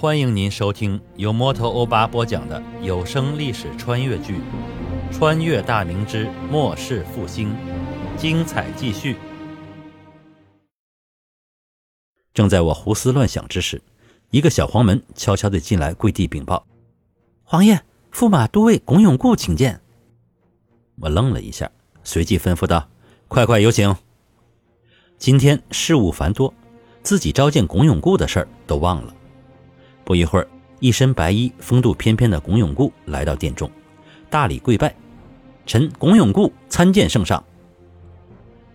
欢迎您收听由摩托欧巴播讲的有声历史穿越剧《穿越大明之末世复兴》，精彩继续。正在我胡思乱想之时，一个小黄门悄悄地进来，跪地禀报：“皇爷，驸马都尉龚永固请见。”我愣了一下，随即吩咐道：“快快有请。”今天事务繁多，自己召见龚永固的事儿都忘了。不一会儿，一身白衣、风度翩翩的龚永固来到殿中，大礼跪拜：“臣龚永固参见圣上。”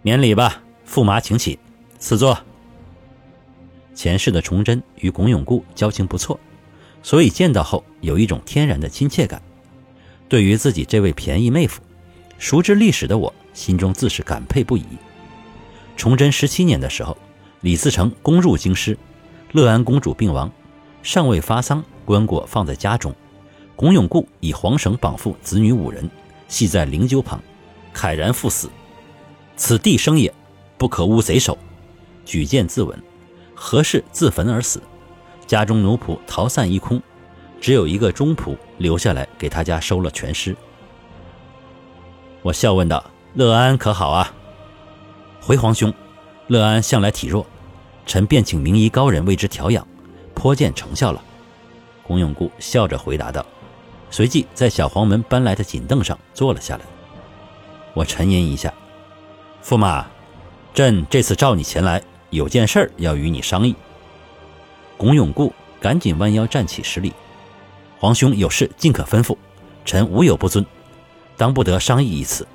免礼吧，驸马请起，赐座。前世的崇祯与龚永固交情不错，所以见到后有一种天然的亲切感。对于自己这位便宜妹夫，熟知历史的我心中自是感佩不已。崇祯十七年的时候，李自成攻入京师，乐安公主病亡，尚未发丧，棺椁放在家中。龚永固以黄绳绑缚子女五人，系在灵柩旁，慨然赴死。此地生也，不可污贼首。举剑自刎，何事自焚而死？家中奴仆逃散一空，只有一个中仆留下来给他家收了全尸。我笑问道：“乐安可好啊？”回皇兄，乐安向来体弱，臣便请名医高人为之调养，颇见成效了。龚永固笑着回答道，随即在小黄门搬来的锦凳上坐了下来。我沉吟一下，驸马，朕这次召你前来，有件事儿要与你商议。龚永固赶紧弯腰站起施礼，皇兄有事尽可吩咐，臣无有不遵，当不得商议一词。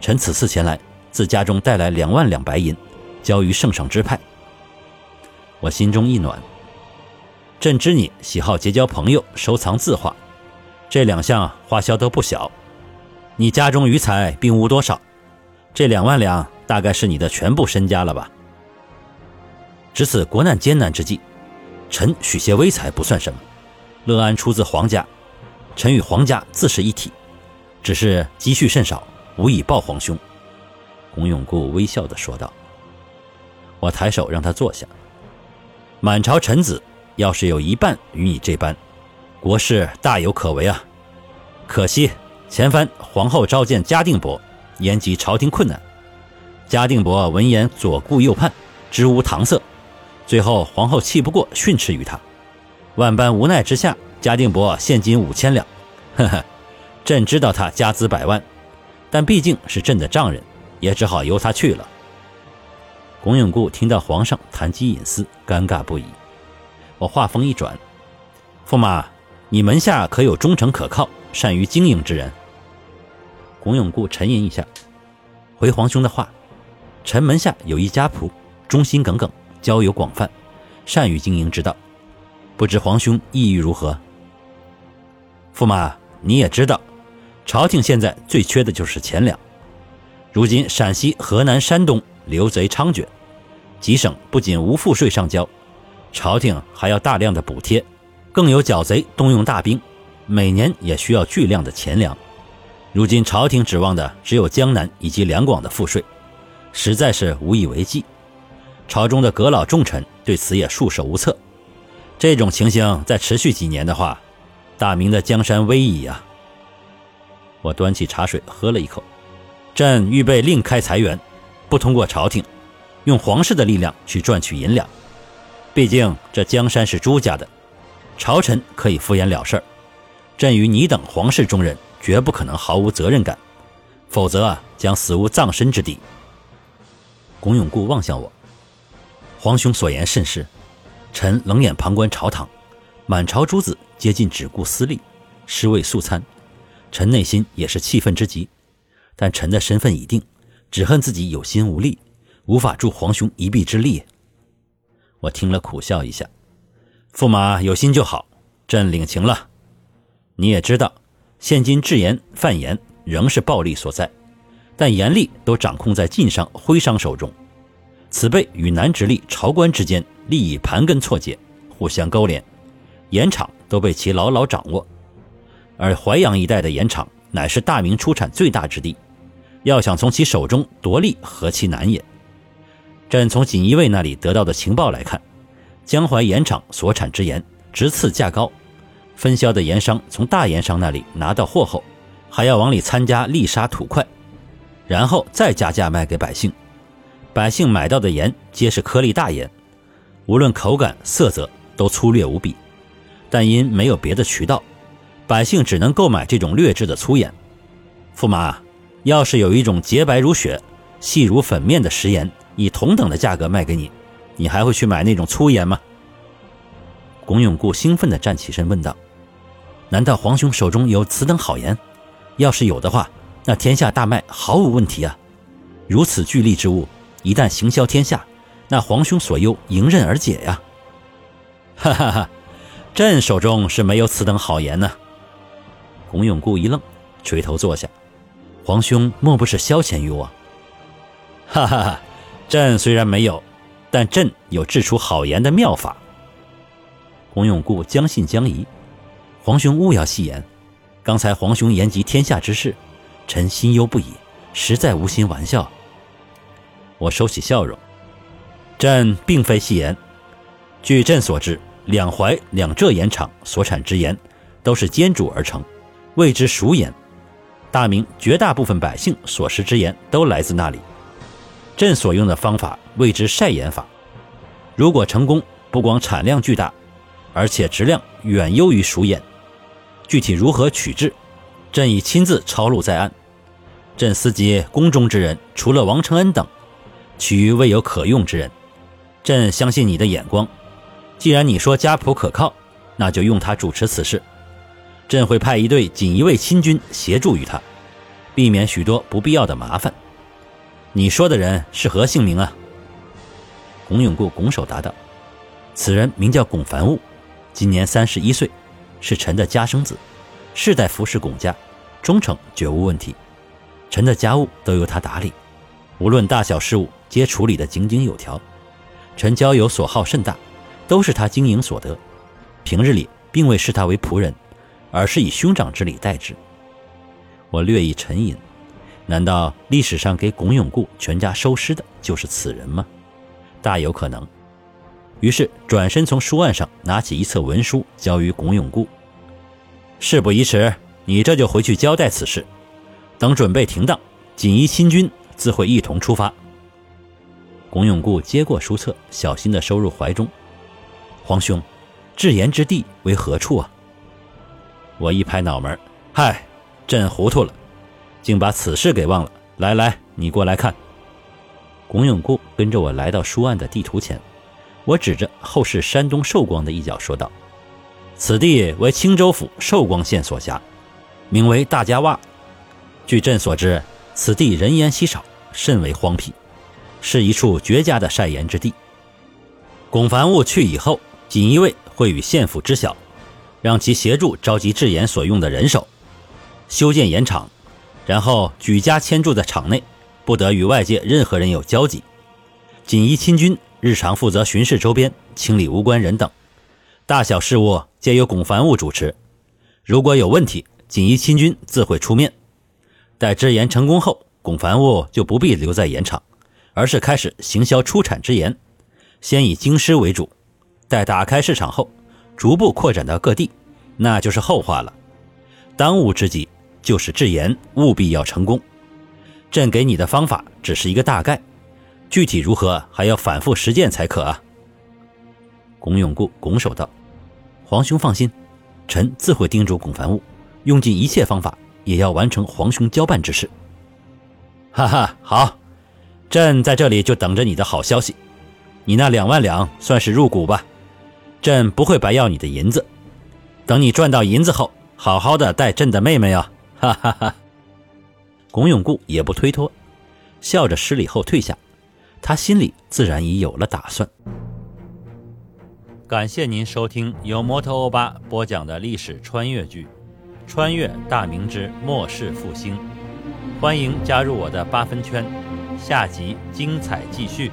臣此次前来。自家中带来两万两白银，交于圣上支派。我心中一暖。朕知你喜好结交朋友，收藏字画，这两项花销都不小。你家中余财并无多少，这两万两大概是你的全部身家了吧？值此国难艰难之际，臣许些微财不算什么。乐安出自皇家，臣与皇家自是一体，只是积蓄甚少，无以报皇兄。洪永固微笑地说道：“我抬手让他坐下。满朝臣子要是有一半与你这般，国事大有可为啊！可惜前番皇后召见嘉定伯，言及朝廷困难。嘉定伯闻言左顾右盼，支吾搪塞。最后皇后气不过，训斥于他。万般无奈之下，嘉定伯现金五千两。呵呵，朕知道他家资百万，但毕竟是朕的丈人。”也只好由他去了。龚永固听到皇上谈及隐私，尴尬不已。我话锋一转：“驸马，你门下可有忠诚可靠、善于经营之人？”龚永固沉吟一下，回皇兄的话：“臣门下有一家仆，忠心耿耿，交友广泛，善于经营之道。不知皇兄意欲如何？”驸马，你也知道，朝廷现在最缺的就是钱粮。如今陕西、河南、山东流贼猖獗，几省不仅无赋税上交，朝廷还要大量的补贴，更有剿贼动用大兵，每年也需要巨量的钱粮。如今朝廷指望的只有江南以及两广的赋税，实在是无以为继。朝中的阁老重臣对此也束手无策。这种情形再持续几年的话，大明的江山危矣啊！我端起茶水喝了一口。朕预备另开财源，不通过朝廷，用皇室的力量去赚取银两。毕竟这江山是朱家的，朝臣可以敷衍了事儿。朕与你等皇室中人绝不可能毫无责任感，否则啊，将死无葬身之地。龚永固望向我，皇兄所言甚是。臣冷眼旁观朝堂，满朝诸子皆尽只顾私利，尸位素餐，臣内心也是气愤之极。但臣的身份已定，只恨自己有心无力，无法助皇兄一臂之力。我听了苦笑一下，驸马有心就好，朕领情了。你也知道，现今制盐贩盐仍是暴利所在，但盐利都掌控在晋商、徽商手中，此辈与南直隶、朝官之间利益盘根错节，互相勾连，盐场都被其牢牢掌握。而淮阳一带的盐场乃是大明出产最大之地。要想从其手中夺利，何其难也！朕从锦衣卫那里得到的情报来看，江淮盐场所产之盐直次价高，分销的盐商从大盐商那里拿到货后，还要往里参加利沙土块，然后再加价卖给百姓。百姓买到的盐皆是颗粒大盐，无论口感、色泽都粗劣无比，但因没有别的渠道，百姓只能购买这种劣质的粗盐。驸马，要是有一种洁白如雪、细如粉面的食盐，以同等的价格卖给你，你还会去买那种粗盐吗？龚永固兴奋地站起身问道：“难道皇兄手中有此等好盐？要是有的话，那天下大卖毫无问题啊！如此巨利之物。”一旦行销天下，那皇兄所忧迎刃而解呀！哈哈哈，朕手中是没有此等好盐呢。洪永固一愣，垂头坐下。皇兄莫不是消遣于我？哈哈哈，朕虽然没有，但朕有制出好言的妙法。洪永固将信将疑，皇兄勿要戏言。刚才皇兄言及天下之事，臣心忧不已，实在无心玩笑。我收起笑容，朕并非戏言。据朕所知，两淮、两浙盐场所产之盐，都是煎煮而成，谓之熟盐。大明绝大部分百姓所食之盐，都来自那里。朕所用的方法谓之晒盐法。如果成功，不光产量巨大，而且质量远优于熟盐。具体如何取制，朕已亲自抄录在案。朕思及宫中之人，除了王承恩等。其余未有可用之人，朕相信你的眼光。既然你说家仆可靠，那就用他主持此事。朕会派一队锦衣卫亲军协助于他，避免许多不必要的麻烦。你说的人是何姓名啊？龚永固拱手答道：“此人名叫龚凡物，今年三十一岁，是臣的家生子，世代服侍龚家，忠诚绝无问题。臣的家务都由他打理，无论大小事务。”皆处理得井井有条，臣交友所好甚大，都是他经营所得。平日里并未视他为仆人，而是以兄长之礼待之。我略一沉吟，难道历史上给龚永固全家收尸的就是此人吗？大有可能。于是转身从书案上拿起一册文书，交于龚永固。事不宜迟，你这就回去交代此事。等准备停当，锦衣亲军自会一同出发。龚永固接过书册，小心地收入怀中。皇兄，至盐之地为何处啊？我一拍脑门，嗨，朕糊涂了，竟把此事给忘了。来来，你过来看。龚永固跟着我来到书案的地图前，我指着后世山东寿光的一角说道：“此地为青州府寿光县所辖，名为大家洼。据朕所知，此地人烟稀少，甚为荒僻。”是一处绝佳的晒盐之地。龚凡物去以后，锦衣卫会与县府知晓，让其协助召集制盐所用的人手，修建盐场，然后举家迁住在场内，不得与外界任何人有交集。锦衣亲军日常负责巡视周边，清理无关人等，大小事务皆由龚凡物主持。如果有问题，锦衣亲军自会出面。待制盐成功后，龚凡物就不必留在盐场。而是开始行销出产之盐，先以京师为主，待打开市场后，逐步扩展到各地，那就是后话了。当务之急就是制盐务必要成功。朕给你的方法只是一个大概，具体如何还要反复实践才可啊。龚永固拱手道：“皇兄放心，臣自会叮嘱龚凡物，用尽一切方法，也要完成皇兄交办之事。”哈哈，好。朕在这里就等着你的好消息，你那两万两算是入股吧，朕不会白要你的银子，等你赚到银子后，好好的待朕的妹妹啊！哈哈哈。龚永固也不推脱，笑着施礼后退下，他心里自然已有了打算。感谢您收听由摩托欧巴播讲的历史穿越剧《穿越大明之末世复兴》，欢迎加入我的八分圈。下集精彩继续。